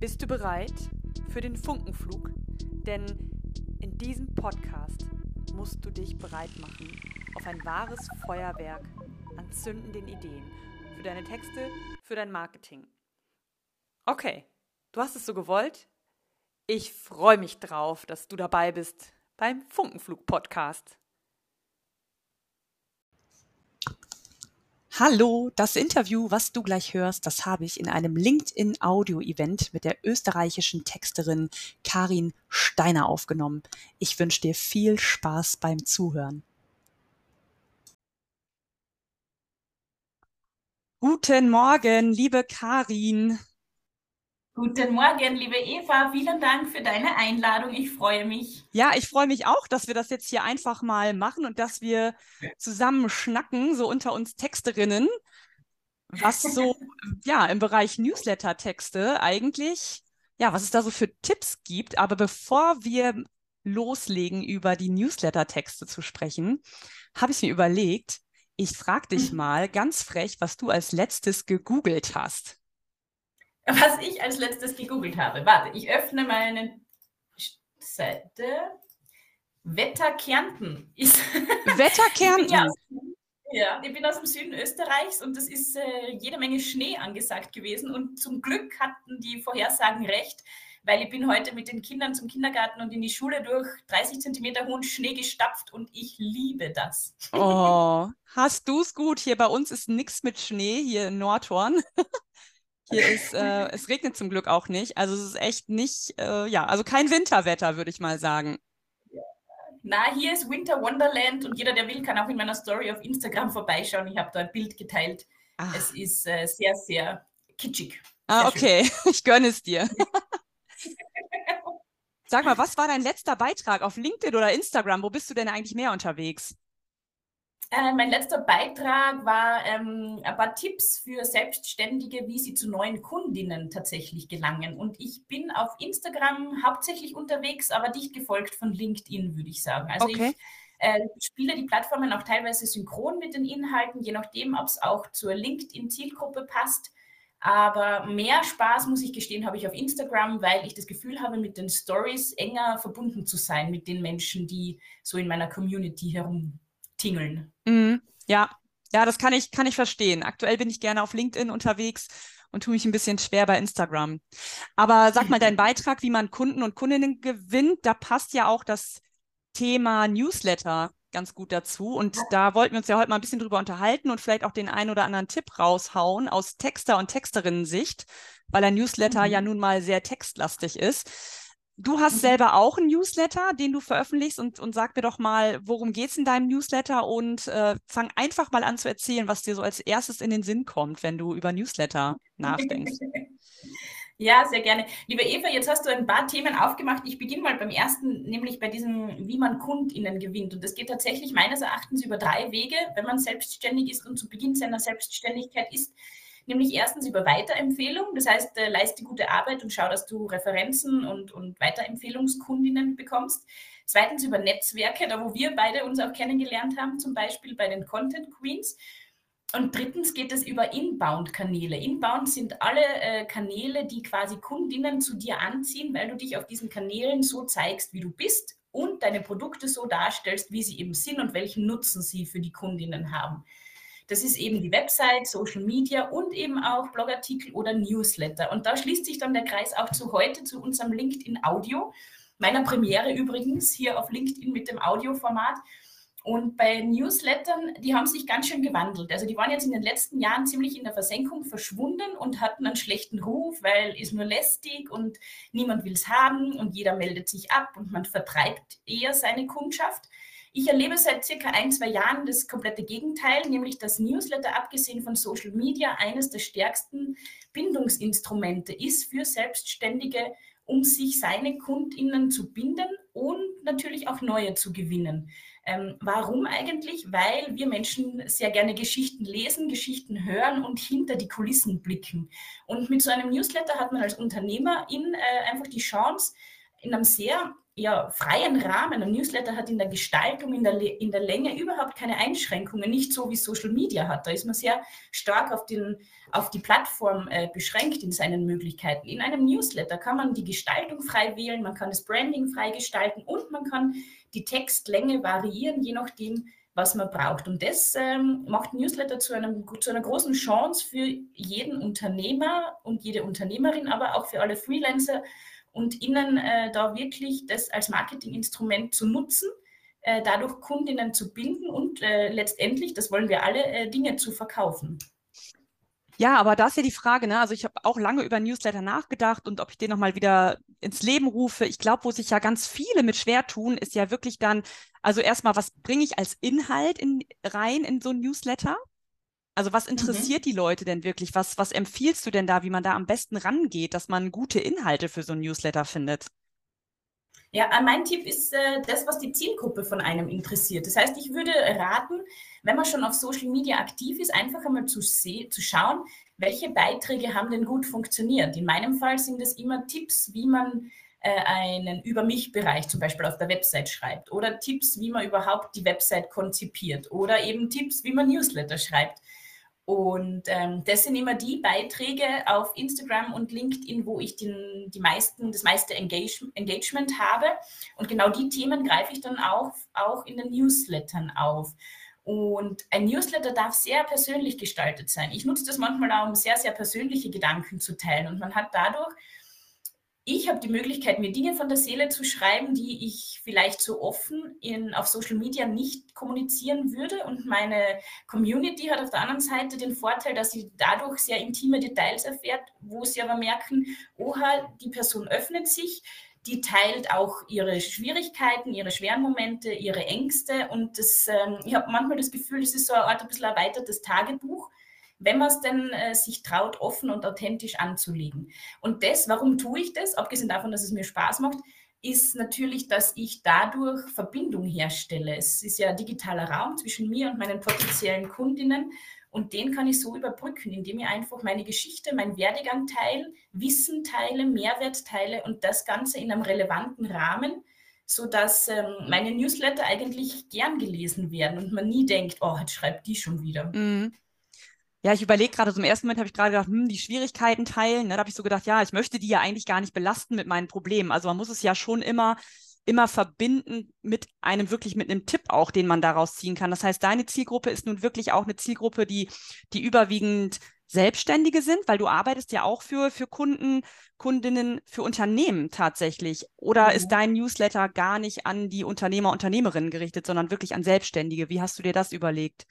Bist du bereit für den Funkenflug? Denn in diesem Podcast musst du dich bereit machen auf ein wahres Feuerwerk an zündenden Ideen für deine Texte, für dein Marketing. Okay, du hast es so gewollt. Ich freue mich drauf, dass du dabei bist beim Funkenflug-Podcast. Hallo, das Interview, was du gleich hörst, das habe ich in einem LinkedIn-Audio-Event mit der österreichischen Texterin Karin Steiner aufgenommen. Ich wünsche dir viel Spaß beim Zuhören. Guten Morgen, liebe Karin. Guten Morgen, liebe Eva. Vielen Dank für deine Einladung. Ich freue mich. Ja, ich freue mich auch, dass wir das jetzt hier einfach mal machen und dass wir zusammen schnacken, so unter uns Texterinnen, was so ja im Bereich Newsletter-Texte eigentlich, ja, was es da so für Tipps gibt. Aber bevor wir loslegen, über die Newsletter-Texte zu sprechen, habe ich mir überlegt, ich frage dich mhm. mal ganz frech, was du als letztes gegoogelt hast was ich als letztes gegoogelt habe. Warte, ich öffne meine Seite. Wetter Kärnten ist. Wetter Kärnten? ja, ja, ich bin aus dem Süden Österreichs und es ist äh, jede Menge Schnee angesagt gewesen. Und zum Glück hatten die Vorhersagen recht, weil ich bin heute mit den Kindern zum Kindergarten und in die Schule durch 30 Zentimeter hohen Schnee gestapft und ich liebe das. Oh, hast du es gut? Hier bei uns ist nichts mit Schnee, hier in Nordhorn. Hier ist, äh, es regnet zum Glück auch nicht. Also es ist echt nicht, äh, ja, also kein Winterwetter, würde ich mal sagen. Na, hier ist Winter Wonderland und jeder, der will, kann auch in meiner Story auf Instagram vorbeischauen. Ich habe da ein Bild geteilt. Ach. Es ist äh, sehr, sehr kitschig. Ah, sehr okay. Schön. Ich gönne es dir. Sag mal, was war dein letzter Beitrag auf LinkedIn oder Instagram? Wo bist du denn eigentlich mehr unterwegs? Äh, mein letzter Beitrag war ähm, ein paar Tipps für Selbstständige, wie sie zu neuen Kundinnen tatsächlich gelangen. Und ich bin auf Instagram hauptsächlich unterwegs, aber dicht gefolgt von LinkedIn, würde ich sagen. Also okay. ich äh, spiele die Plattformen auch teilweise synchron mit den Inhalten, je nachdem, ob es auch zur LinkedIn-Zielgruppe passt. Aber mehr Spaß, muss ich gestehen, habe ich auf Instagram, weil ich das Gefühl habe, mit den Stories enger verbunden zu sein mit den Menschen, die so in meiner Community herum tingeln. Mhm. Ja, ja, das kann ich, kann ich verstehen. Aktuell bin ich gerne auf LinkedIn unterwegs und tue mich ein bisschen schwer bei Instagram. Aber sag mal, dein Beitrag, wie man Kunden und Kundinnen gewinnt, da passt ja auch das Thema Newsletter ganz gut dazu. Und da wollten wir uns ja heute mal ein bisschen drüber unterhalten und vielleicht auch den einen oder anderen Tipp raushauen aus Texter- und Texterinnen-Sicht, weil ein Newsletter mhm. ja nun mal sehr textlastig ist. Du hast mhm. selber auch einen Newsletter, den du veröffentlichst und, und sag mir doch mal, worum geht es in deinem Newsletter und äh, fang einfach mal an zu erzählen, was dir so als erstes in den Sinn kommt, wenn du über Newsletter nachdenkst. Ja, sehr gerne. Liebe Eva, jetzt hast du ein paar Themen aufgemacht. Ich beginne mal beim ersten, nämlich bei diesem, wie man KundInnen gewinnt. Und das geht tatsächlich meines Erachtens über drei Wege, wenn man selbstständig ist und zu Beginn seiner Selbstständigkeit ist nämlich erstens über Weiterempfehlung. Das heißt, äh, leiste gute Arbeit und schau, dass du Referenzen und, und Weiterempfehlungskundinnen bekommst. Zweitens über Netzwerke, da wo wir beide uns auch kennengelernt haben, zum Beispiel bei den Content Queens. Und drittens geht es über Inbound-Kanäle. Inbound sind alle äh, Kanäle, die quasi Kundinnen zu dir anziehen, weil du dich auf diesen Kanälen so zeigst, wie du bist und deine Produkte so darstellst, wie sie eben sind und welchen Nutzen sie für die Kundinnen haben. Das ist eben die Website, Social Media und eben auch Blogartikel oder Newsletter. Und da schließt sich dann der Kreis auch zu heute, zu unserem LinkedIn Audio, meiner Premiere übrigens hier auf LinkedIn mit dem Audioformat. Und bei Newslettern, die haben sich ganz schön gewandelt. Also die waren jetzt in den letzten Jahren ziemlich in der Versenkung verschwunden und hatten einen schlechten Ruf, weil ist nur lästig und niemand will es haben und jeder meldet sich ab und man vertreibt eher seine Kundschaft. Ich erlebe seit circa ein, zwei Jahren das komplette Gegenteil, nämlich dass Newsletter, abgesehen von Social Media, eines der stärksten Bindungsinstrumente ist für Selbstständige, um sich seine KundInnen zu binden und natürlich auch neue zu gewinnen. Ähm, warum eigentlich? Weil wir Menschen sehr gerne Geschichten lesen, Geschichten hören und hinter die Kulissen blicken. Und mit so einem Newsletter hat man als Unternehmerin äh, einfach die Chance, in einem sehr ja, freien Rahmen. Ein Newsletter hat in der Gestaltung, in der, in der Länge überhaupt keine Einschränkungen, nicht so wie Social Media hat. Da ist man sehr stark auf, den, auf die Plattform äh, beschränkt in seinen Möglichkeiten. In einem Newsletter kann man die Gestaltung frei wählen, man kann das Branding frei gestalten und man kann die Textlänge variieren, je nachdem, was man braucht. Und das ähm, macht Newsletter zu, einem, zu einer großen Chance für jeden Unternehmer und jede Unternehmerin, aber auch für alle Freelancer und ihnen äh, da wirklich das als Marketinginstrument zu nutzen, äh, dadurch Kundinnen zu binden und äh, letztendlich, das wollen wir alle, äh, Dinge zu verkaufen. Ja, aber da ist ja die Frage, ne? Also ich habe auch lange über Newsletter nachgedacht und ob ich den nochmal wieder ins Leben rufe. Ich glaube, wo sich ja ganz viele mit schwer tun, ist ja wirklich dann, also erstmal, was bringe ich als Inhalt in, rein in so ein Newsletter? Also was mhm. interessiert mhm. die Leute denn wirklich? Was, was empfiehlst du denn da, wie man da am besten rangeht, dass man gute Inhalte für so ein Newsletter findet? Ja, äh, mein Tipp ist äh, das, was die Zielgruppe von einem interessiert. Das heißt, ich würde raten, wenn man schon auf Social Media aktiv ist, einfach einmal zu, zu schauen, welche Beiträge haben denn gut funktioniert. In meinem Fall sind es immer Tipps, wie man äh, einen Über mich-Bereich zum Beispiel auf der Website schreibt oder Tipps, wie man überhaupt die Website konzipiert oder eben Tipps, wie man Newsletter schreibt. Und ähm, das sind immer die Beiträge auf Instagram und LinkedIn, wo ich den, die meisten, das meiste Engage Engagement habe. Und genau die Themen greife ich dann auch, auch in den Newslettern auf. Und ein Newsletter darf sehr persönlich gestaltet sein. Ich nutze das manchmal auch, um sehr, sehr persönliche Gedanken zu teilen. Und man hat dadurch ich habe die Möglichkeit, mir Dinge von der Seele zu schreiben, die ich vielleicht so offen in, auf Social Media nicht kommunizieren würde. Und meine Community hat auf der anderen Seite den Vorteil, dass sie dadurch sehr intime Details erfährt, wo sie aber merken, oha, die Person öffnet sich, die teilt auch ihre Schwierigkeiten, ihre schweren Momente, ihre Ängste. Und das, ähm, ich habe manchmal das Gefühl, es ist so eine Art ein bisschen erweitertes Tagebuch wenn man es denn äh, sich traut, offen und authentisch anzulegen. Und das, warum tue ich das, abgesehen davon, dass es mir Spaß macht, ist natürlich, dass ich dadurch Verbindung herstelle. Es ist ja ein digitaler Raum zwischen mir und meinen potenziellen Kundinnen und den kann ich so überbrücken, indem ich einfach meine Geschichte, mein Werdegang teile, Wissen teile, Mehrwert teile und das Ganze in einem relevanten Rahmen, sodass ähm, meine Newsletter eigentlich gern gelesen werden und man nie denkt, oh, jetzt schreibt die schon wieder. Mhm. Ja, ich überlege gerade, so im ersten Moment habe ich gerade gedacht, hm, die Schwierigkeiten teilen. Ne? Da habe ich so gedacht, ja, ich möchte die ja eigentlich gar nicht belasten mit meinen Problemen. Also man muss es ja schon immer, immer verbinden mit einem wirklich, mit einem Tipp auch, den man daraus ziehen kann. Das heißt, deine Zielgruppe ist nun wirklich auch eine Zielgruppe, die, die überwiegend Selbstständige sind, weil du arbeitest ja auch für, für Kunden, Kundinnen, für Unternehmen tatsächlich. Oder mhm. ist dein Newsletter gar nicht an die Unternehmer, Unternehmerinnen gerichtet, sondern wirklich an Selbstständige? Wie hast du dir das überlegt?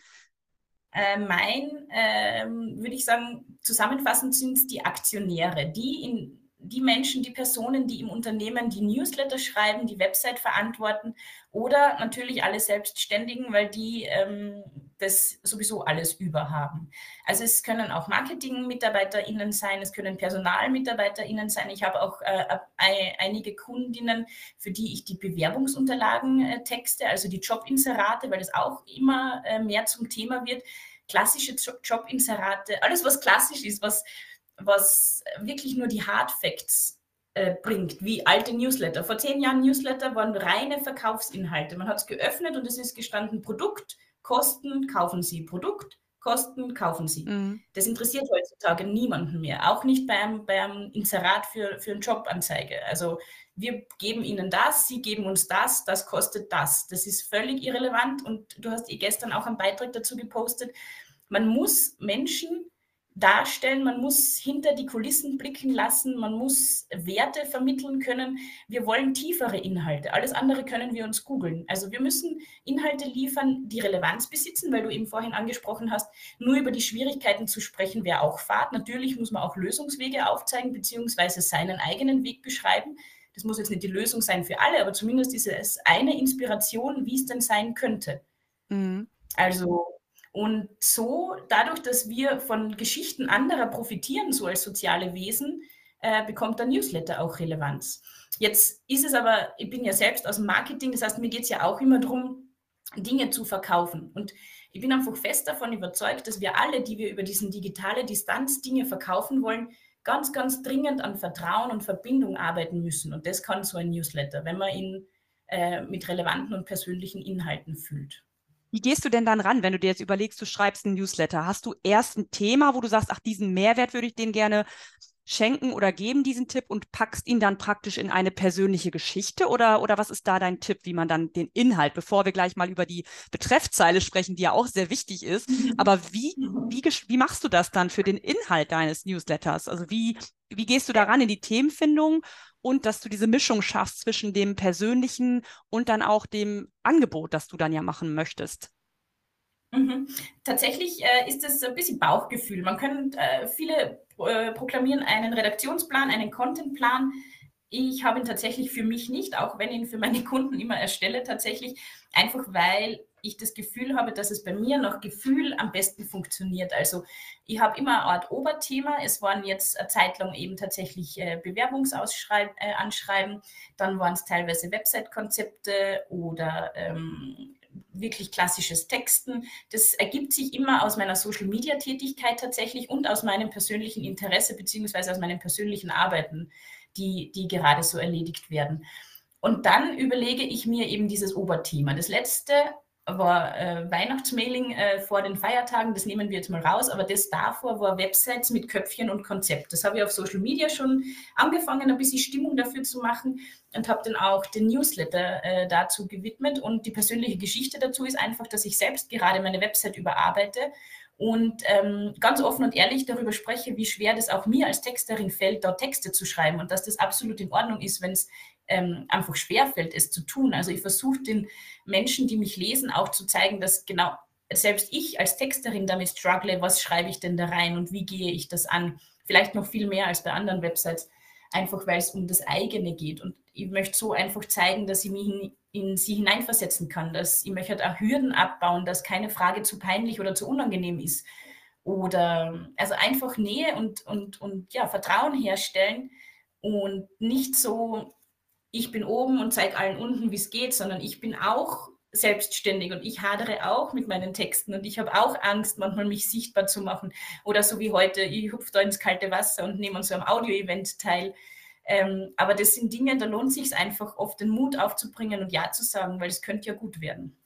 Äh, mein, äh, würde ich sagen, zusammenfassend sind es die Aktionäre, die in die Menschen, die Personen, die im Unternehmen die Newsletter schreiben, die Website verantworten oder natürlich alle Selbstständigen, weil die ähm, das sowieso alles überhaben. Also es können auch Marketing-MitarbeiterInnen sein, es können PersonalmitarbeiterInnen sein. Ich habe auch äh, einige Kundinnen, für die ich die Bewerbungsunterlagen äh, texte, also die Jobinserate, weil das auch immer äh, mehr zum Thema wird. Klassische Jobinserate, alles was klassisch ist, was was wirklich nur die Hard Facts äh, bringt, wie alte Newsletter. Vor zehn Jahren Newsletter waren reine Verkaufsinhalte. Man hat es geöffnet und es ist gestanden Produkt, Kosten, kaufen Sie. Produkt, Kosten, kaufen Sie. Mhm. Das interessiert heutzutage niemanden mehr. Auch nicht beim, beim Inserat für, für eine Jobanzeige. Also wir geben Ihnen das, Sie geben uns das, das kostet das. Das ist völlig irrelevant und du hast eh gestern auch einen Beitrag dazu gepostet. Man muss Menschen darstellen, man muss hinter die Kulissen blicken lassen, man muss Werte vermitteln können. Wir wollen tiefere Inhalte. Alles andere können wir uns googeln. Also wir müssen Inhalte liefern, die Relevanz besitzen, weil du eben vorhin angesprochen hast, nur über die Schwierigkeiten zu sprechen wäre auch Fahrt. Natürlich muss man auch Lösungswege aufzeigen, beziehungsweise seinen eigenen Weg beschreiben. Das muss jetzt nicht die Lösung sein für alle, aber zumindest ist es eine Inspiration, wie es denn sein könnte. Mhm. Also und so, dadurch, dass wir von Geschichten anderer profitieren, so als soziale Wesen, äh, bekommt der Newsletter auch Relevanz. Jetzt ist es aber, ich bin ja selbst aus dem Marketing, das heißt, mir geht es ja auch immer darum, Dinge zu verkaufen. Und ich bin einfach fest davon überzeugt, dass wir alle, die wir über diesen digitale Distanz Dinge verkaufen wollen, ganz, ganz dringend an Vertrauen und Verbindung arbeiten müssen. Und das kann so ein Newsletter, wenn man ihn äh, mit relevanten und persönlichen Inhalten füllt. Wie gehst du denn dann ran, wenn du dir jetzt überlegst, du schreibst ein Newsletter? Hast du erst ein Thema, wo du sagst, ach, diesen Mehrwert würde ich den gerne schenken oder geben, diesen Tipp, und packst ihn dann praktisch in eine persönliche Geschichte? Oder, oder was ist da dein Tipp, wie man dann den Inhalt, bevor wir gleich mal über die Betreffzeile sprechen, die ja auch sehr wichtig ist, aber wie, wie, wie machst du das dann für den Inhalt deines Newsletters? Also wie, wie gehst du daran in die Themenfindung und dass du diese Mischung schaffst zwischen dem Persönlichen und dann auch dem Angebot, das du dann ja machen möchtest? Mhm. Tatsächlich äh, ist es ein bisschen Bauchgefühl. Man kann, äh, viele äh, proklamieren einen Redaktionsplan, einen Contentplan. Ich habe ihn tatsächlich für mich nicht, auch wenn ich ihn für meine Kunden immer erstelle, tatsächlich, einfach weil ich das Gefühl habe, dass es bei mir nach Gefühl am besten funktioniert. Also ich habe immer eine Art Oberthema. Es waren jetzt eine Zeit lang eben tatsächlich äh, Bewerbungsanschreiben, äh, dann waren es teilweise Website-Konzepte oder ähm, wirklich klassisches Texten. Das ergibt sich immer aus meiner Social-Media-Tätigkeit tatsächlich und aus meinem persönlichen Interesse beziehungsweise aus meinen persönlichen Arbeiten, die, die gerade so erledigt werden. Und dann überlege ich mir eben dieses Oberthema. Das letzte war äh, Weihnachtsmailing äh, vor den Feiertagen, das nehmen wir jetzt mal raus, aber das davor war Websites mit Köpfchen und Konzept. Das habe ich auf Social Media schon angefangen, ein bisschen Stimmung dafür zu machen und habe dann auch den Newsletter äh, dazu gewidmet. Und die persönliche Geschichte dazu ist einfach, dass ich selbst gerade meine Website überarbeite und ähm, ganz offen und ehrlich darüber spreche, wie schwer das auch mir als Texterin fällt, dort Texte zu schreiben und dass das absolut in Ordnung ist, wenn es ähm, einfach schwerfällt, es zu tun. Also ich versuche den Menschen, die mich lesen, auch zu zeigen, dass genau selbst ich als Texterin damit struggle, was schreibe ich denn da rein und wie gehe ich das an? Vielleicht noch viel mehr als bei anderen Websites, einfach weil es um das eigene geht. Und ich möchte so einfach zeigen, dass ich mich in, sie hineinversetzen kann, dass ich möchte auch Hürden abbauen, dass keine Frage zu peinlich oder zu unangenehm ist. Oder also einfach Nähe und, und, und ja, Vertrauen herstellen und nicht so ich bin oben und zeige allen unten, wie es geht, sondern ich bin auch selbstständig und ich hadere auch mit meinen Texten und ich habe auch Angst, manchmal mich sichtbar zu machen. Oder so wie heute, ich hupfe da ins kalte Wasser und nehme an so einem Audio-Event teil. Ähm, aber das sind Dinge, da lohnt sich einfach oft den Mut aufzubringen und Ja zu sagen, weil es könnte ja gut werden.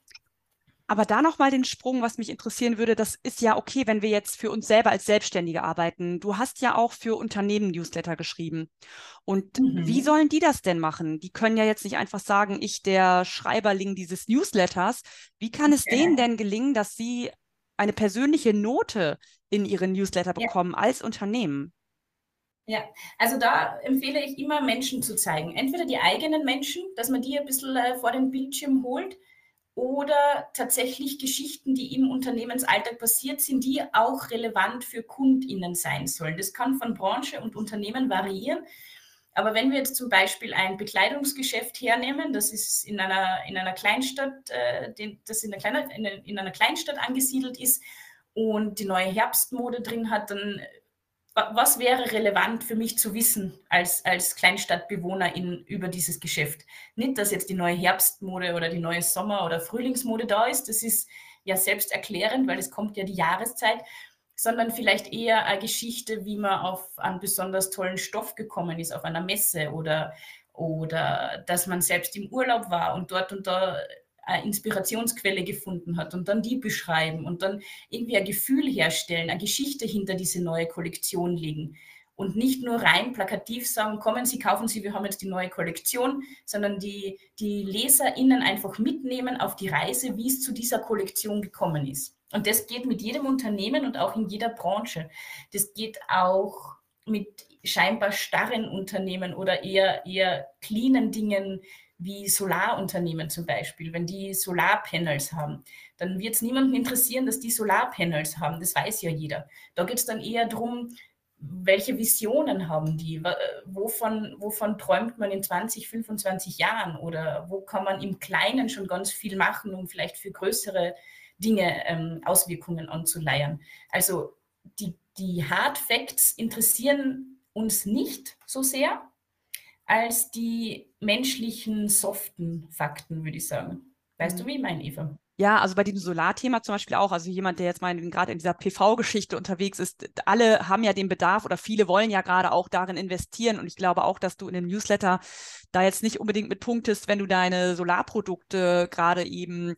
Aber da nochmal den Sprung, was mich interessieren würde, das ist ja okay, wenn wir jetzt für uns selber als Selbstständige arbeiten. Du hast ja auch für Unternehmen Newsletter geschrieben. Und mhm. wie sollen die das denn machen? Die können ja jetzt nicht einfach sagen, ich der Schreiberling dieses Newsletters. Wie kann es denen denn gelingen, dass sie eine persönliche Note in ihren Newsletter bekommen ja. als Unternehmen? Ja, also da empfehle ich immer Menschen zu zeigen. Entweder die eigenen Menschen, dass man die ein bisschen äh, vor den Bildschirm holt oder tatsächlich Geschichten, die im Unternehmensalltag passiert sind, die auch relevant für KundInnen sein sollen. Das kann von Branche und Unternehmen variieren. Aber wenn wir jetzt zum Beispiel ein Bekleidungsgeschäft hernehmen, das ist in einer, in einer Kleinstadt, äh, das in einer, kleiner, in, in einer Kleinstadt angesiedelt ist und die neue Herbstmode drin hat, dann was wäre relevant für mich zu wissen als, als Kleinstadtbewohnerin über dieses Geschäft? Nicht, dass jetzt die neue Herbstmode oder die neue Sommer- oder Frühlingsmode da ist, das ist ja selbsterklärend, weil es kommt ja die Jahreszeit, sondern vielleicht eher eine Geschichte, wie man auf einen besonders tollen Stoff gekommen ist, auf einer Messe oder, oder dass man selbst im Urlaub war und dort und da Inspirationsquelle gefunden hat und dann die beschreiben und dann irgendwie ein Gefühl herstellen, eine Geschichte hinter diese neue Kollektion legen. Und nicht nur rein plakativ sagen, kommen Sie, kaufen Sie, wir haben jetzt die neue Kollektion, sondern die, die LeserInnen einfach mitnehmen auf die Reise, wie es zu dieser Kollektion gekommen ist. Und das geht mit jedem Unternehmen und auch in jeder Branche. Das geht auch mit scheinbar starren Unternehmen oder eher, eher cleanen Dingen, wie Solarunternehmen zum Beispiel, wenn die Solarpanels haben, dann wird es niemanden interessieren, dass die Solarpanels haben. Das weiß ja jeder. Da geht es dann eher darum, welche Visionen haben die? Wovon, wovon träumt man in 20, 25 Jahren? Oder wo kann man im Kleinen schon ganz viel machen, um vielleicht für größere Dinge ähm, Auswirkungen anzuleiern? Also die, die Hard Facts interessieren uns nicht so sehr, als die menschlichen, soften Fakten, würde ich sagen. Weißt mhm. du, wie ich meine, Eva? Ja, also bei dem Solarthema zum Beispiel auch. Also jemand, der jetzt mal gerade in dieser PV-Geschichte unterwegs ist, alle haben ja den Bedarf oder viele wollen ja gerade auch darin investieren. Und ich glaube auch, dass du in dem Newsletter da jetzt nicht unbedingt mit punktest, wenn du deine Solarprodukte gerade eben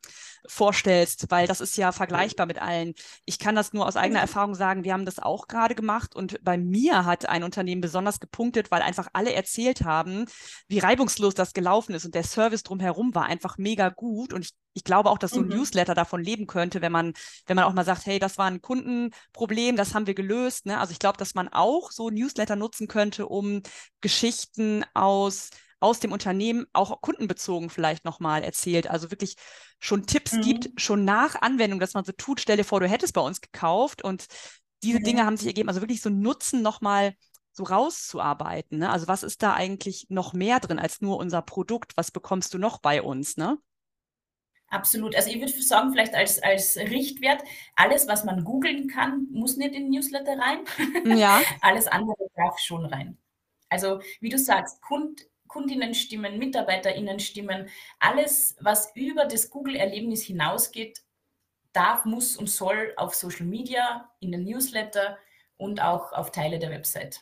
vorstellst, weil das ist ja vergleichbar mit allen. Ich kann das nur aus eigener. Erfahrung sagen, wir haben das auch gerade gemacht und bei mir hat ein Unternehmen besonders gepunktet, weil einfach alle erzählt haben, wie reibungslos das gelaufen ist und der Service drumherum war einfach mega gut und ich ich glaube auch, dass so ein mhm. Newsletter davon leben könnte, wenn man, wenn man auch mal sagt, hey, das war ein Kundenproblem, das haben wir gelöst. Ne? Also ich glaube, dass man auch so Newsletter nutzen könnte, um Geschichten aus aus dem Unternehmen auch kundenbezogen vielleicht nochmal erzählt. Also wirklich schon Tipps mhm. gibt, schon nach Anwendung, dass man so tut, stell dir vor, du hättest bei uns gekauft und diese mhm. Dinge haben sich ergeben. Also wirklich so Nutzen nochmal so rauszuarbeiten. Ne? Also was ist da eigentlich noch mehr drin als nur unser Produkt? Was bekommst du noch bei uns? Ne? Absolut. Also ich würde sagen, vielleicht als, als Richtwert, alles, was man googeln kann, muss nicht in Newsletter rein. Ja. alles andere darf schon rein. Also wie du sagst, Kund, Kundinnenstimmen, Mitarbeiterinnenstimmen, alles, was über das Google-Erlebnis hinausgeht, darf, muss und soll auf Social Media, in den Newsletter und auch auf Teile der Website.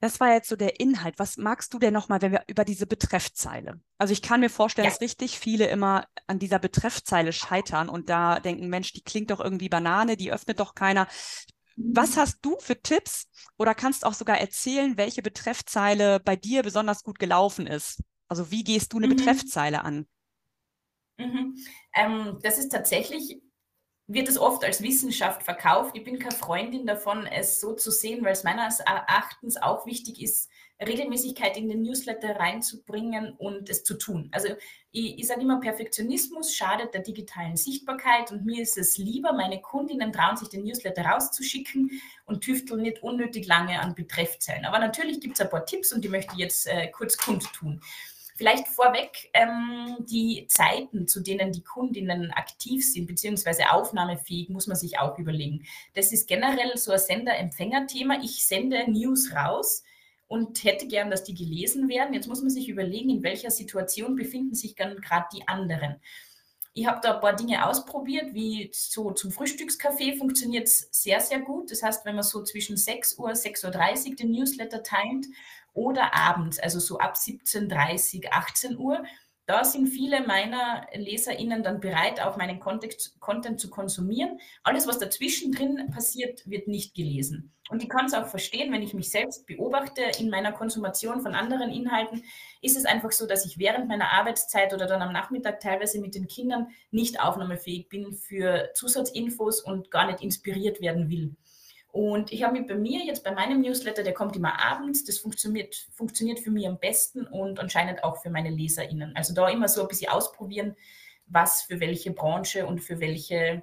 Das war jetzt so der Inhalt. Was magst du denn nochmal, wenn wir über diese Betreffzeile? Also ich kann mir vorstellen, ja. dass richtig viele immer an dieser Betreffzeile scheitern und da denken, Mensch, die klingt doch irgendwie Banane, die öffnet doch keiner. Was hast du für Tipps oder kannst auch sogar erzählen, welche Betreffzeile bei dir besonders gut gelaufen ist? Also wie gehst du eine mhm. Betreffzeile an? Mhm. Ähm, das ist tatsächlich, wird es oft als Wissenschaft verkauft. Ich bin keine Freundin davon, es so zu sehen, weil es meines Erachtens auch wichtig ist, Regelmäßigkeit in den Newsletter reinzubringen und es zu tun. Also ich, ich sage immer, Perfektionismus schadet der digitalen Sichtbarkeit und mir ist es lieber, meine Kundinnen trauen sich den Newsletter rauszuschicken und tüfteln nicht unnötig lange an Betreffzeilen. Aber natürlich gibt es ein paar Tipps und die möchte ich jetzt äh, kurz kundtun. Vielleicht vorweg ähm, die Zeiten, zu denen die Kundinnen aktiv sind, beziehungsweise aufnahmefähig, muss man sich auch überlegen. Das ist generell so ein Sender-Empfänger-Thema. Ich sende News raus und hätte gern, dass die gelesen werden. Jetzt muss man sich überlegen, in welcher Situation befinden sich dann gerade die anderen. Ich habe da ein paar Dinge ausprobiert, wie so zum Frühstückskaffee funktioniert es sehr, sehr gut. Das heißt, wenn man so zwischen 6 Uhr, 6.30 Uhr den Newsletter timet oder abends, also so ab 17.30 18 Uhr, da sind viele meiner LeserInnen dann bereit, auch meinen Content, zu konsumieren. Alles, was dazwischen drin passiert, wird nicht gelesen. Und ich kann es auch verstehen, wenn ich mich selbst beobachte in meiner Konsumation von anderen Inhalten, ist es einfach so, dass ich während meiner Arbeitszeit oder dann am Nachmittag teilweise mit den Kindern nicht aufnahmefähig bin für Zusatzinfos und gar nicht inspiriert werden will. Und ich habe mich bei mir jetzt bei meinem Newsletter, der kommt immer abends, das funktioniert, funktioniert für mich am besten und anscheinend auch für meine LeserInnen. Also da immer so ein bisschen ausprobieren, was für welche Branche und für welche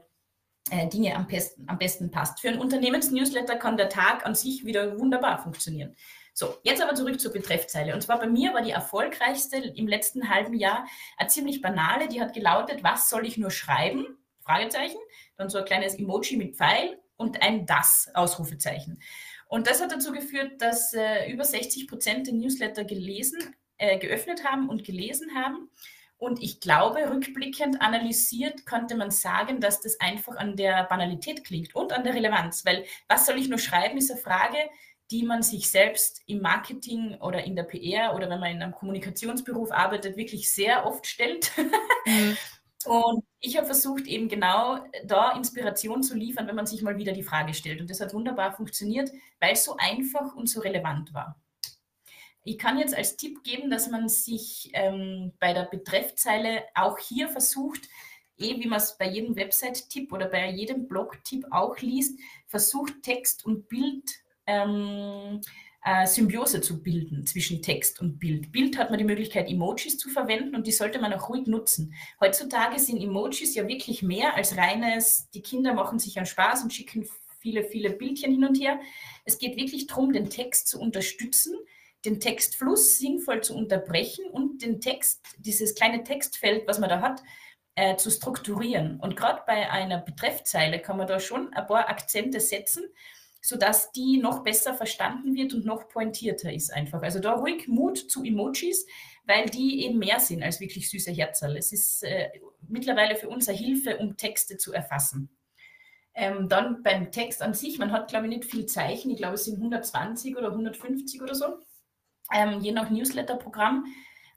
äh, Dinge am besten, am besten passt. Für ein Unternehmensnewsletter kann der Tag an sich wieder wunderbar funktionieren. So, jetzt aber zurück zur Betreffzeile. Und zwar bei mir war die erfolgreichste im letzten halben Jahr eine ziemlich banale, die hat gelautet, was soll ich nur schreiben? Fragezeichen. Dann so ein kleines Emoji mit Pfeil und ein Das, Ausrufezeichen. Und das hat dazu geführt, dass äh, über 60 Prozent den Newsletter gelesen, äh, geöffnet haben und gelesen haben. Und ich glaube, rückblickend analysiert könnte man sagen, dass das einfach an der Banalität klingt und an der Relevanz. Weil was soll ich nur schreiben, ist eine Frage, die man sich selbst im Marketing oder in der PR oder wenn man in einem Kommunikationsberuf arbeitet, wirklich sehr oft stellt. Mhm. Und ich habe versucht, eben genau da Inspiration zu liefern, wenn man sich mal wieder die Frage stellt. Und das hat wunderbar funktioniert, weil es so einfach und so relevant war. Ich kann jetzt als Tipp geben, dass man sich ähm, bei der Betreffzeile auch hier versucht, eh wie man es bei jedem Website-Tipp oder bei jedem Blog-Tipp auch liest, versucht Text und Bild ähm, äh, Symbiose zu bilden zwischen Text und Bild. Bild hat man die Möglichkeit, Emojis zu verwenden und die sollte man auch ruhig nutzen. Heutzutage sind Emojis ja wirklich mehr als reines, die Kinder machen sich einen Spaß und schicken viele, viele Bildchen hin und her. Es geht wirklich darum, den Text zu unterstützen, den Textfluss sinnvoll zu unterbrechen und den Text, dieses kleine Textfeld, was man da hat, äh, zu strukturieren. Und gerade bei einer Betreffzeile kann man da schon ein paar Akzente setzen, sodass die noch besser verstanden wird und noch pointierter ist einfach. Also da ruhig Mut zu Emojis, weil die eben mehr sind als wirklich süße Herzerl. Es ist äh, mittlerweile für uns eine Hilfe, um Texte zu erfassen. Ähm, dann beim Text an sich, man hat, glaube ich, nicht viel Zeichen. Ich glaube, es sind 120 oder 150 oder so, ähm, je nach Newsletter-Programm.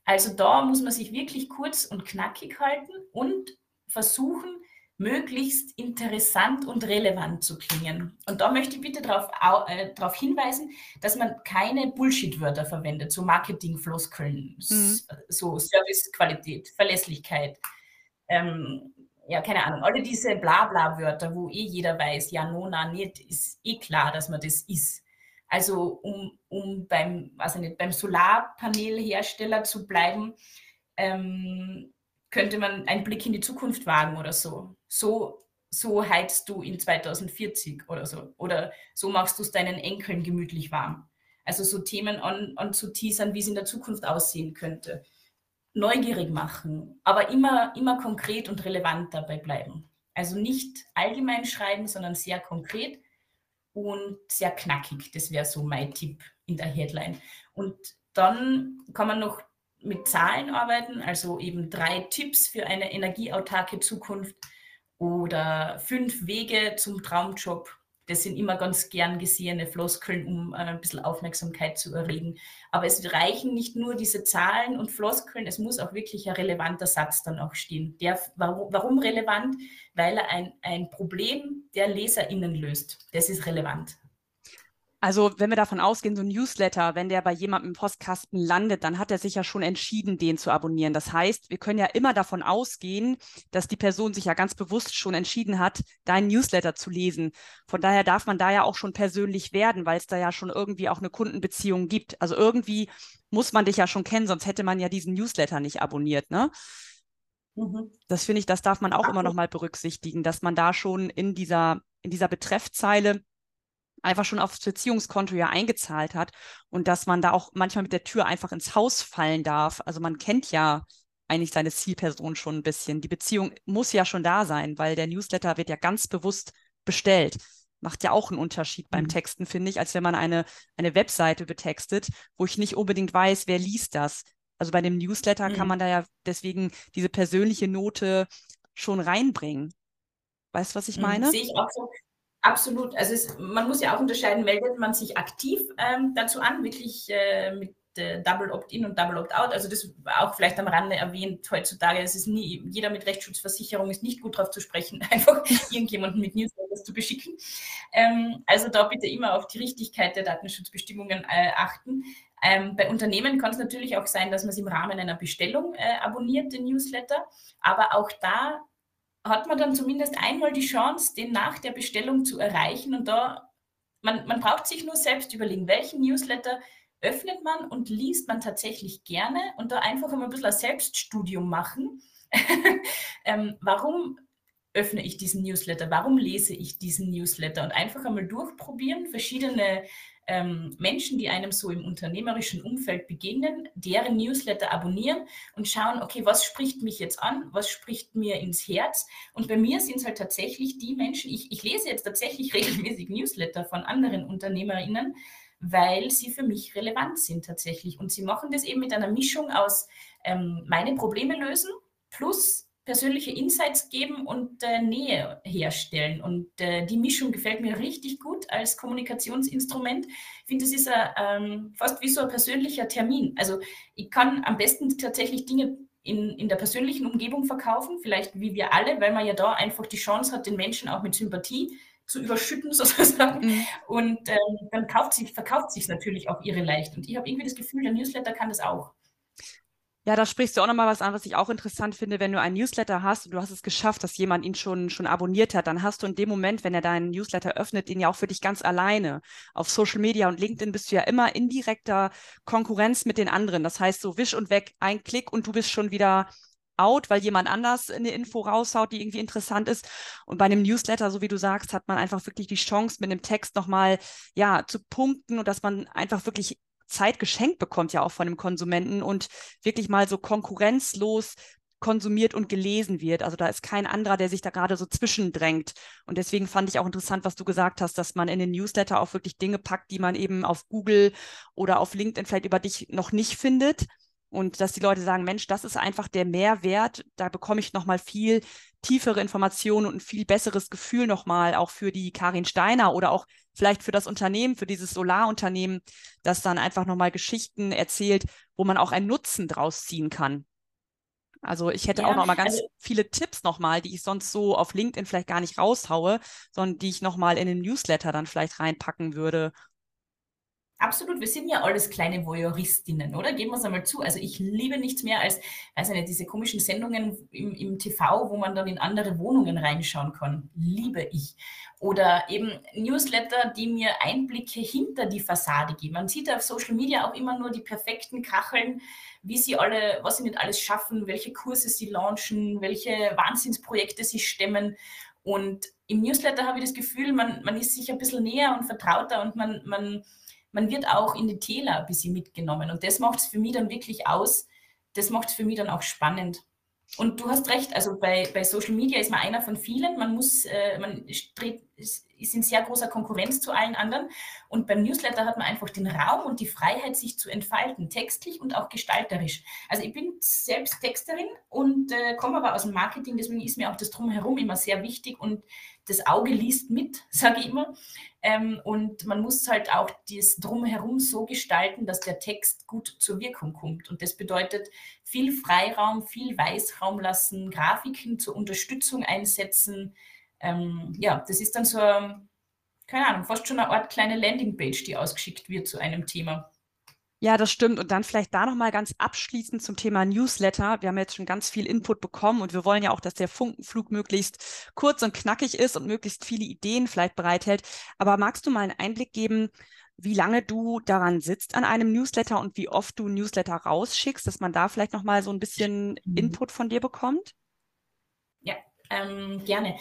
Also da muss man sich wirklich kurz und knackig halten und versuchen, möglichst interessant und relevant zu klingen. Und da möchte ich bitte darauf äh, darauf hinweisen, dass man keine Bullshit-Wörter verwendet, so Marketing-Floskeln, mhm. so Servicequalität, Verlässlichkeit, ähm, ja, keine Ahnung, alle diese Blabla-Wörter, wo eh jeder weiß, ja, nona, nicht, ist eh klar, dass man das ist. Also um, um beim, also nicht, beim Solarpanelhersteller zu bleiben, ähm, könnte man einen Blick in die Zukunft wagen oder so. So, so heizt du in 2040 oder so. Oder so machst du es deinen Enkeln gemütlich warm. Also so Themen an, anzuteasern, wie es in der Zukunft aussehen könnte neugierig machen, aber immer, immer konkret und relevant dabei bleiben. Also nicht allgemein schreiben, sondern sehr konkret und sehr knackig. Das wäre so mein Tipp in der Headline. Und dann kann man noch mit Zahlen arbeiten, also eben drei Tipps für eine energieautarke Zukunft oder fünf Wege zum Traumjob das sind immer ganz gern gesehene Floskeln, um äh, ein bisschen Aufmerksamkeit zu erregen. Aber es reichen nicht nur diese Zahlen und Floskeln, es muss auch wirklich ein relevanter Satz dann auch stehen. Der, warum, relevant? Weil er ein, ein Problem der LeserInnen löst. Das ist relevant. Also wenn wir davon ausgehen, so ein Newsletter, wenn der bei jemandem im Postkasten landet, dann hat er sich ja schon entschieden, den zu abonnieren. Das heißt, wir können ja immer davon ausgehen, dass die Person sich ja ganz bewusst schon entschieden hat, deinen Newsletter zu lesen. Von daher darf man da ja auch schon persönlich werden, weil es da ja schon irgendwie auch eine Kundenbeziehung gibt. Also irgendwie muss man dich ja schon kennen, sonst hätte man ja diesen Newsletter nicht abonniert, ne? Mhm. Das finde ich, das darf man auch immer noch mal berücksichtigen, dass man da schon in dieser, in dieser Betreffzeile einfach schon aufs Beziehungskonto ja eingezahlt hat und dass man da auch manchmal mit der Tür einfach ins Haus fallen darf. Also man kennt ja eigentlich seine Zielperson schon ein bisschen. Die Beziehung muss ja schon da sein, weil der Newsletter wird ja ganz bewusst bestellt. Macht ja auch einen Unterschied beim mhm. Texten, finde ich, als wenn man eine, eine Webseite betextet, wo ich nicht unbedingt weiß, wer liest das. Also bei dem Newsletter mhm. kann man da ja deswegen diese persönliche Note schon reinbringen. Weißt du, was ich mhm. meine? Sehe ich auch so. Absolut. Also es, man muss ja auch unterscheiden, meldet man sich aktiv ähm, dazu an, wirklich äh, mit äh, Double Opt-in und Double Opt-out. Also das auch vielleicht am Rande erwähnt heutzutage. Es ist nie, jeder mit Rechtsschutzversicherung ist nicht gut darauf zu sprechen, einfach irgendjemanden mit Newsletters zu beschicken. Ähm, also da bitte immer auf die Richtigkeit der Datenschutzbestimmungen äh, achten. Ähm, bei Unternehmen kann es natürlich auch sein, dass man es im Rahmen einer Bestellung äh, abonniert, den Newsletter. Aber auch da hat man dann zumindest einmal die Chance, den nach der Bestellung zu erreichen. Und da, man, man braucht sich nur selbst überlegen, welchen Newsletter öffnet man und liest man tatsächlich gerne und da einfach mal ein bisschen ein Selbststudium machen. ähm, warum öffne ich diesen Newsletter? Warum lese ich diesen Newsletter? Und einfach einmal durchprobieren, verschiedene ähm, Menschen, die einem so im unternehmerischen Umfeld begegnen, deren Newsletter abonnieren und schauen, okay, was spricht mich jetzt an, was spricht mir ins Herz. Und bei mir sind es halt tatsächlich die Menschen, ich, ich lese jetzt tatsächlich regelmäßig Newsletter von anderen Unternehmerinnen, weil sie für mich relevant sind tatsächlich. Und sie machen das eben mit einer Mischung aus ähm, meine Probleme lösen plus persönliche Insights geben und äh, Nähe herstellen. Und äh, die Mischung gefällt mir richtig gut als Kommunikationsinstrument. Ich finde, das ist a, ähm, fast wie so ein persönlicher Termin. Also ich kann am besten tatsächlich Dinge in, in der persönlichen Umgebung verkaufen, vielleicht wie wir alle, weil man ja da einfach die Chance hat, den Menschen auch mit Sympathie zu überschütten sozusagen. Mhm. Und ähm, dann kauft sich, verkauft sich natürlich auch ihre leicht. Und ich habe irgendwie das Gefühl, der Newsletter kann das auch. Ja, da sprichst du auch nochmal was an, was ich auch interessant finde, wenn du einen Newsletter hast und du hast es geschafft, dass jemand ihn schon, schon abonniert hat, dann hast du in dem Moment, wenn er deinen Newsletter öffnet, ihn ja auch für dich ganz alleine. Auf Social Media und LinkedIn bist du ja immer in direkter Konkurrenz mit den anderen. Das heißt, so wisch und weg, ein Klick und du bist schon wieder out, weil jemand anders eine Info raushaut, die irgendwie interessant ist. Und bei einem Newsletter, so wie du sagst, hat man einfach wirklich die Chance, mit einem Text nochmal, ja, zu punkten und dass man einfach wirklich Zeit geschenkt bekommt, ja auch von dem Konsumenten und wirklich mal so konkurrenzlos konsumiert und gelesen wird. Also da ist kein anderer, der sich da gerade so zwischendrängt. Und deswegen fand ich auch interessant, was du gesagt hast, dass man in den Newsletter auch wirklich Dinge packt, die man eben auf Google oder auf LinkedIn vielleicht über dich noch nicht findet. Und dass die Leute sagen, Mensch, das ist einfach der Mehrwert. Da bekomme ich nochmal viel tiefere Informationen und ein viel besseres Gefühl nochmal auch für die Karin Steiner oder auch vielleicht für das Unternehmen, für dieses Solarunternehmen, das dann einfach nochmal Geschichten erzählt, wo man auch einen Nutzen draus ziehen kann. Also ich hätte ja, auch noch mal ganz also, viele Tipps nochmal, die ich sonst so auf LinkedIn vielleicht gar nicht raushaue, sondern die ich nochmal in den Newsletter dann vielleicht reinpacken würde Absolut, wir sind ja alles kleine Voyeuristinnen, oder? Geben wir es einmal zu. Also ich liebe nichts mehr als, weiß nicht, diese komischen Sendungen im, im TV, wo man dann in andere Wohnungen reinschauen kann. Liebe ich. Oder eben Newsletter, die mir Einblicke hinter die Fassade geben. Man sieht auf Social Media auch immer nur die perfekten Kacheln, wie sie alle, was sie nicht alles schaffen, welche Kurse sie launchen, welche Wahnsinnsprojekte sie stemmen. Und im Newsletter habe ich das Gefühl, man, man ist sich ein bisschen näher und vertrauter und man, man man wird auch in die Täler ein bisschen mitgenommen. Und das macht es für mich dann wirklich aus. Das macht es für mich dann auch spannend. Und du hast recht, also bei, bei Social Media ist man einer von vielen. Man muss, äh, man strebt, ist in sehr großer Konkurrenz zu allen anderen. Und beim Newsletter hat man einfach den Raum und die Freiheit, sich zu entfalten, textlich und auch gestalterisch. Also ich bin selbst Texterin und äh, komme aber aus dem Marketing, deswegen ist mir auch das Drumherum immer sehr wichtig und das Auge liest mit, sage ich immer. Ähm, und man muss halt auch das Drumherum so gestalten, dass der Text gut zur Wirkung kommt. Und das bedeutet viel Freiraum, viel Weißraum lassen, Grafiken zur Unterstützung einsetzen. Ähm, ja, das ist dann so, keine Ahnung, fast schon eine Art kleine Landingpage, die ausgeschickt wird zu einem Thema. Ja, das stimmt. Und dann vielleicht da nochmal ganz abschließend zum Thema Newsletter. Wir haben jetzt schon ganz viel Input bekommen und wir wollen ja auch, dass der Funkenflug möglichst kurz und knackig ist und möglichst viele Ideen vielleicht bereithält. Aber magst du mal einen Einblick geben, wie lange du daran sitzt an einem Newsletter und wie oft du Newsletter rausschickst, dass man da vielleicht nochmal so ein bisschen mhm. Input von dir bekommt? Ja, ähm, gerne.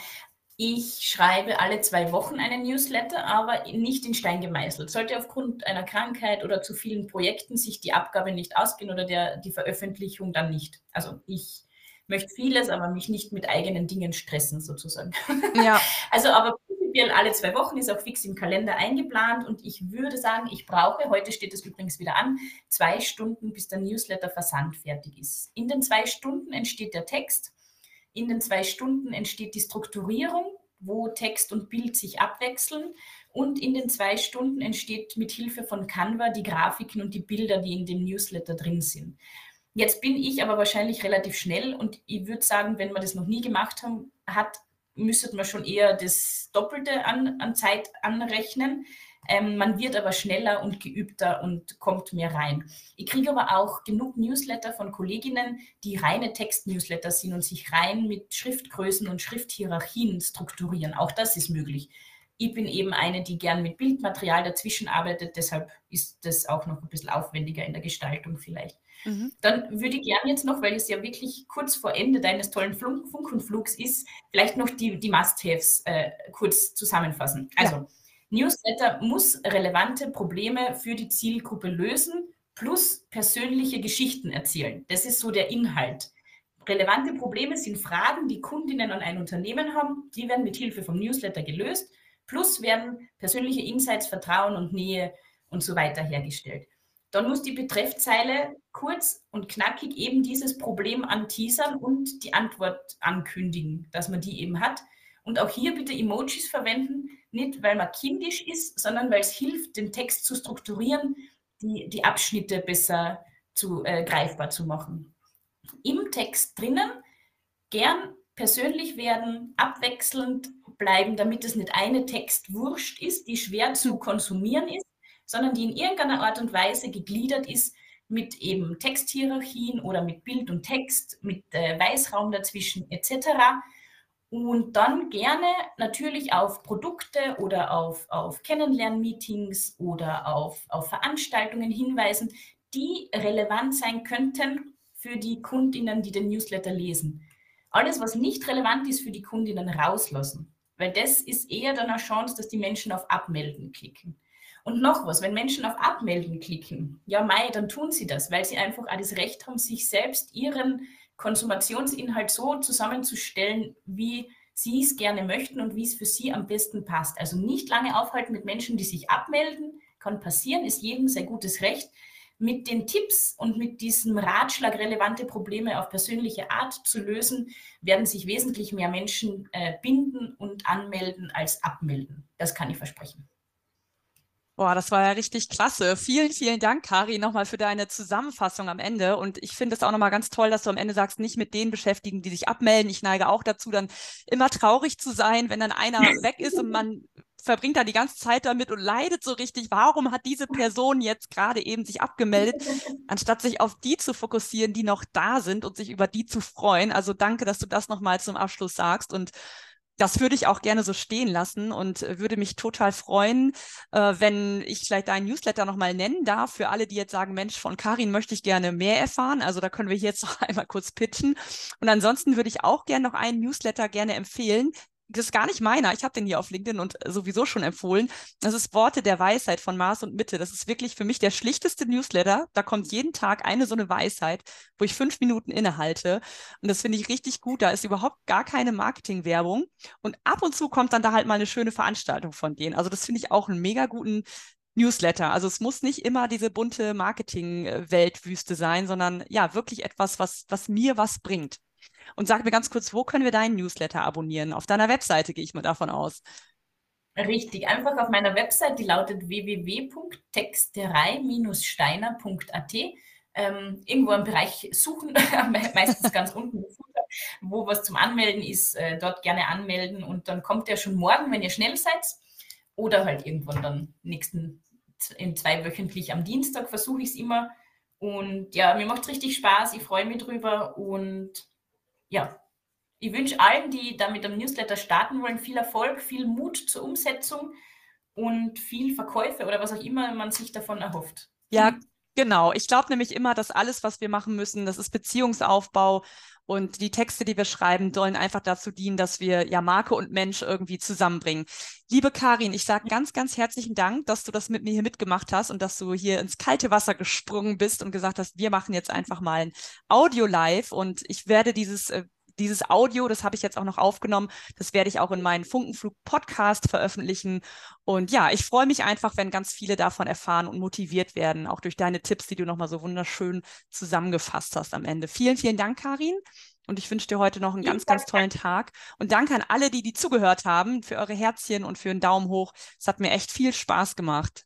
Ich schreibe alle zwei Wochen einen Newsletter, aber nicht in Stein gemeißelt. Sollte aufgrund einer Krankheit oder zu vielen Projekten sich die Abgabe nicht ausgehen oder der, die Veröffentlichung dann nicht. Also ich möchte vieles, aber mich nicht mit eigenen Dingen stressen sozusagen. Ja. Also aber prinzipiell alle zwei Wochen ist auch fix im Kalender eingeplant und ich würde sagen, ich brauche, heute steht es übrigens wieder an, zwei Stunden, bis der Newsletter versandfertig ist. In den zwei Stunden entsteht der Text in den zwei Stunden entsteht die Strukturierung, wo Text und Bild sich abwechseln. Und in den zwei Stunden entsteht mit Hilfe von Canva die Grafiken und die Bilder, die in dem Newsletter drin sind. Jetzt bin ich aber wahrscheinlich relativ schnell und ich würde sagen, wenn man das noch nie gemacht haben, hat, müsste man schon eher das Doppelte an, an Zeit anrechnen. Ähm, man wird aber schneller und geübter und kommt mehr rein. Ich kriege aber auch genug Newsletter von Kolleginnen, die reine Text-Newsletter sind und sich rein mit Schriftgrößen und Schrifthierarchien strukturieren. Auch das ist möglich. Ich bin eben eine, die gern mit Bildmaterial dazwischen arbeitet, deshalb ist das auch noch ein bisschen aufwendiger in der Gestaltung vielleicht. Mhm. Dann würde ich gerne jetzt noch, weil es ja wirklich kurz vor Ende deines tollen Funk und Flugs ist, vielleicht noch die, die Must-Haves äh, kurz zusammenfassen. Also, ja. Newsletter muss relevante Probleme für die Zielgruppe lösen, plus persönliche Geschichten erzählen. Das ist so der Inhalt. Relevante Probleme sind Fragen, die Kundinnen an ein Unternehmen haben. Die werden mit Hilfe vom Newsletter gelöst. Plus werden persönliche Insights, Vertrauen und Nähe und so weiter hergestellt. Dann muss die Betreffzeile kurz und knackig eben dieses Problem anteasern und die Antwort ankündigen, dass man die eben hat. Und auch hier bitte Emojis verwenden, nicht weil man kindisch ist, sondern weil es hilft, den Text zu strukturieren, die, die Abschnitte besser zu, äh, greifbar zu machen. Im Text drinnen gern persönlich werden, abwechselnd bleiben, damit es nicht eine Textwurst ist, die schwer zu konsumieren ist, sondern die in irgendeiner Art und Weise gegliedert ist mit eben Texthierarchien oder mit Bild und Text, mit äh, Weißraum dazwischen etc und dann gerne natürlich auf Produkte oder auf, auf Kennenlernmeetings oder auf, auf Veranstaltungen hinweisen, die relevant sein könnten für die Kundinnen, die den Newsletter lesen. Alles, was nicht relevant ist für die Kundinnen, rauslassen, weil das ist eher dann eine Chance, dass die Menschen auf Abmelden klicken. Und noch was, wenn Menschen auf Abmelden klicken, ja, Mai, dann tun sie das, weil sie einfach auch das Recht haben, sich selbst ihren Konsumationsinhalt so zusammenzustellen, wie Sie es gerne möchten und wie es für Sie am besten passt. Also nicht lange aufhalten mit Menschen, die sich abmelden, kann passieren, ist jedem sehr gutes Recht. Mit den Tipps und mit diesem Ratschlag, relevante Probleme auf persönliche Art zu lösen, werden sich wesentlich mehr Menschen äh, binden und anmelden als abmelden. Das kann ich versprechen. Boah, das war ja richtig klasse. Vielen, vielen Dank, Kari, nochmal für deine Zusammenfassung am Ende. Und ich finde es auch nochmal ganz toll, dass du am Ende sagst, nicht mit denen beschäftigen, die sich abmelden. Ich neige auch dazu, dann immer traurig zu sein, wenn dann einer weg ist und man verbringt da die ganze Zeit damit und leidet so richtig. Warum hat diese Person jetzt gerade eben sich abgemeldet, anstatt sich auf die zu fokussieren, die noch da sind und sich über die zu freuen? Also danke, dass du das nochmal zum Abschluss sagst und das würde ich auch gerne so stehen lassen und äh, würde mich total freuen, äh, wenn ich vielleicht deinen Newsletter nochmal nennen darf für alle, die jetzt sagen, Mensch, von Karin möchte ich gerne mehr erfahren. Also da können wir jetzt noch einmal kurz pitchen. Und ansonsten würde ich auch gerne noch einen Newsletter gerne empfehlen, das ist gar nicht meiner. Ich habe den hier auf LinkedIn und sowieso schon empfohlen. Das ist Worte der Weisheit von Mars und Mitte. Das ist wirklich für mich der schlichteste Newsletter. Da kommt jeden Tag eine so eine Weisheit, wo ich fünf Minuten innehalte. Und das finde ich richtig gut. Da ist überhaupt gar keine Marketingwerbung. Und ab und zu kommt dann da halt mal eine schöne Veranstaltung von denen. Also das finde ich auch einen mega guten Newsletter. Also es muss nicht immer diese bunte Marketing-Weltwüste sein, sondern ja, wirklich etwas, was, was mir was bringt. Und sag mir ganz kurz, wo können wir deinen Newsletter abonnieren? Auf deiner Webseite gehe ich mal davon aus. Richtig, einfach auf meiner Website, die lautet www.texterei-steiner.at. Ähm, irgendwo im Bereich suchen, meistens ganz unten, wo was zum Anmelden ist, äh, dort gerne anmelden und dann kommt der schon morgen, wenn ihr schnell seid. Oder halt irgendwann dann nächsten, in zweiwöchentlich am Dienstag versuche ich es immer. Und ja, mir macht es richtig Spaß, ich freue mich drüber und ja, ich wünsche allen, die da mit dem Newsletter starten wollen, viel Erfolg, viel Mut zur Umsetzung und viel Verkäufe oder was auch immer man sich davon erhofft. Ja, genau. Ich glaube nämlich immer, dass alles, was wir machen müssen, das ist Beziehungsaufbau und die Texte, die wir schreiben, sollen einfach dazu dienen, dass wir ja Marke und Mensch irgendwie zusammenbringen. Liebe Karin, ich sage ganz, ganz herzlichen Dank, dass du das mit mir hier mitgemacht hast und dass du hier ins kalte Wasser gesprungen bist und gesagt hast, wir machen jetzt einfach mal ein Audio live und ich werde dieses äh, dieses Audio, das habe ich jetzt auch noch aufgenommen, das werde ich auch in meinen Funkenflug-Podcast veröffentlichen. Und ja, ich freue mich einfach, wenn ganz viele davon erfahren und motiviert werden, auch durch deine Tipps, die du nochmal so wunderschön zusammengefasst hast am Ende. Vielen, vielen Dank, Karin. Und ich wünsche dir heute noch einen ganz, ganz tollen Tag. Und danke an alle, die, die zugehört haben, für eure Herzchen und für einen Daumen hoch. Es hat mir echt viel Spaß gemacht.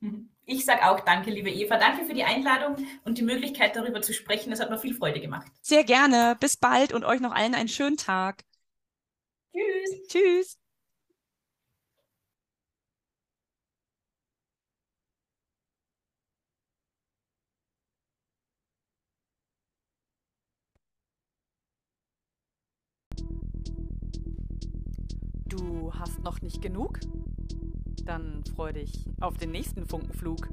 Mhm. Ich sage auch danke, liebe Eva. Danke für die Einladung und die Möglichkeit, darüber zu sprechen. Das hat mir viel Freude gemacht. Sehr gerne. Bis bald und euch noch allen einen schönen Tag. Tschüss. Tschüss. Du hast noch nicht genug? Dann freu dich auf den nächsten Funkenflug.